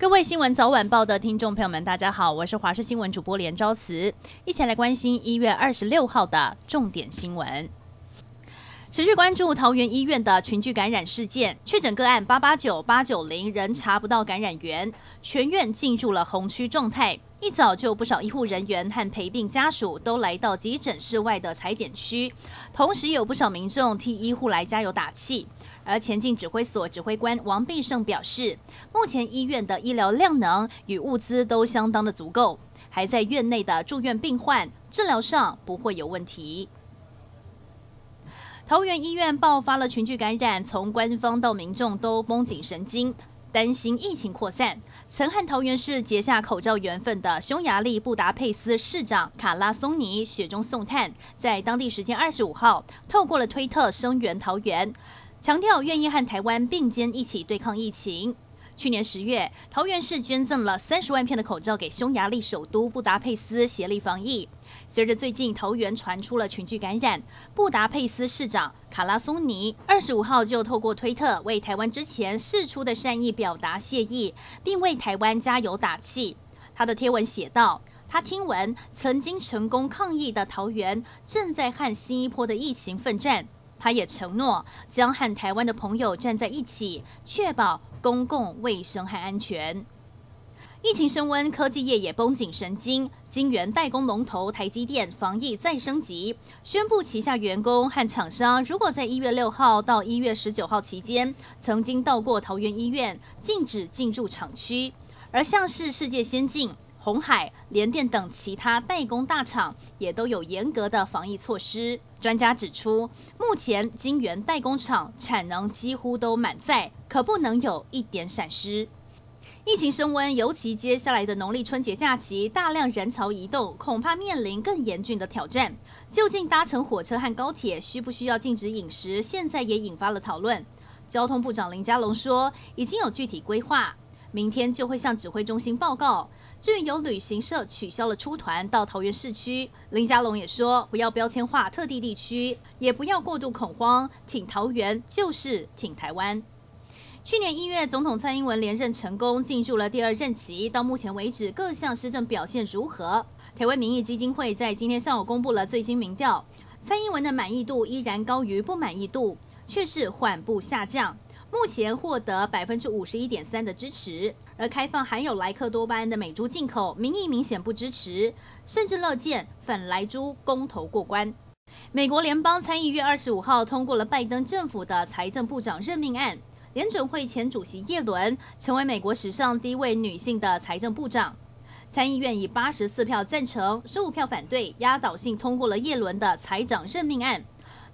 各位新闻早晚报的听众朋友们，大家好，我是华视新闻主播连昭慈，一起来关心一月二十六号的重点新闻。持续关注桃园医院的群聚感染事件，确诊个案八八九八九零仍查不到感染源，全院进入了红区状态。一早就不少医护人员和陪病家属都来到急诊室外的裁剪区，同时有不少民众替医护来加油打气。而前进指挥所指挥官王必胜表示，目前医院的医疗量能与物资都相当的足够，还在院内的住院病患治疗上不会有问题。桃园医院爆发了群聚感染，从官方到民众都绷紧神经，担心疫情扩散。曾和桃园市结下口罩缘分的匈牙利布达佩斯市长卡拉松尼雪中送炭，在当地时间二十五号透过了推特声援桃园。强调愿意和台湾并肩一起对抗疫情。去年十月，桃园市捐赠了三十万片的口罩给匈牙利首都布达佩斯协力防疫。随着最近桃园传出了群聚感染，布达佩斯市长卡拉松尼二十五号就透过推特为台湾之前释出的善意表达谢意，并为台湾加油打气。他的贴文写道：“他听闻曾经成功抗疫的桃园正在和新一波的疫情奋战。”他也承诺将和台湾的朋友站在一起，确保公共卫生和安全。疫情升温，科技业也绷紧神经。晶圆代工龙头台积电防疫再升级，宣布旗下员工和厂商如果在一月六号到一月十九号期间曾经到过桃园医院，禁止进入厂区。而像是世界先进、红海、联电等其他代工大厂也都有严格的防疫措施。专家指出，目前晶圆代工厂产能几乎都满载，可不能有一点闪失。疫情升温，尤其接下来的农历春节假期，大量人潮移动，恐怕面临更严峻的挑战。究竟搭乘火车和高铁需不需要禁止饮食？现在也引发了讨论。交通部长林佳龙说，已经有具体规划。明天就会向指挥中心报告。至于有旅行社取消了出团到桃园市区，林佳龙也说不要标签化特定地区，也不要过度恐慌，挺桃园就是挺台湾。去年一月，总统蔡英文连任成功，进入了第二任期。到目前为止，各项施政表现如何？台湾民意基金会在今天上午公布了最新民调，蔡英文的满意度依然高于不满意度，却是缓步下降。目前获得百分之五十一点三的支持，而开放含有莱克多巴胺的美猪进口，民意明显不支持，甚至乐见反莱猪公投过关。美国联邦参议院二十五号通过了拜登政府的财政部长任命案，联准会前主席叶伦成为美国史上第一位女性的财政部长。参议院以八十四票赞成、十五票反对，压倒性通过了叶伦的财长任命案。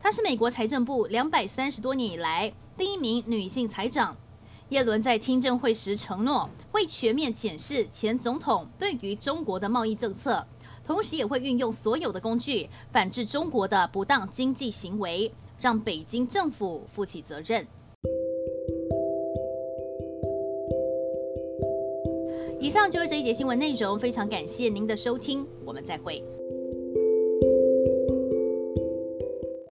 她是美国财政部两百三十多年以来第一名女性财长。耶伦在听证会时承诺，会全面检视前总统对于中国的贸易政策，同时也会运用所有的工具反制中国的不当经济行为，让北京政府负起责任。以上就是这一节新闻内容，非常感谢您的收听，我们再会。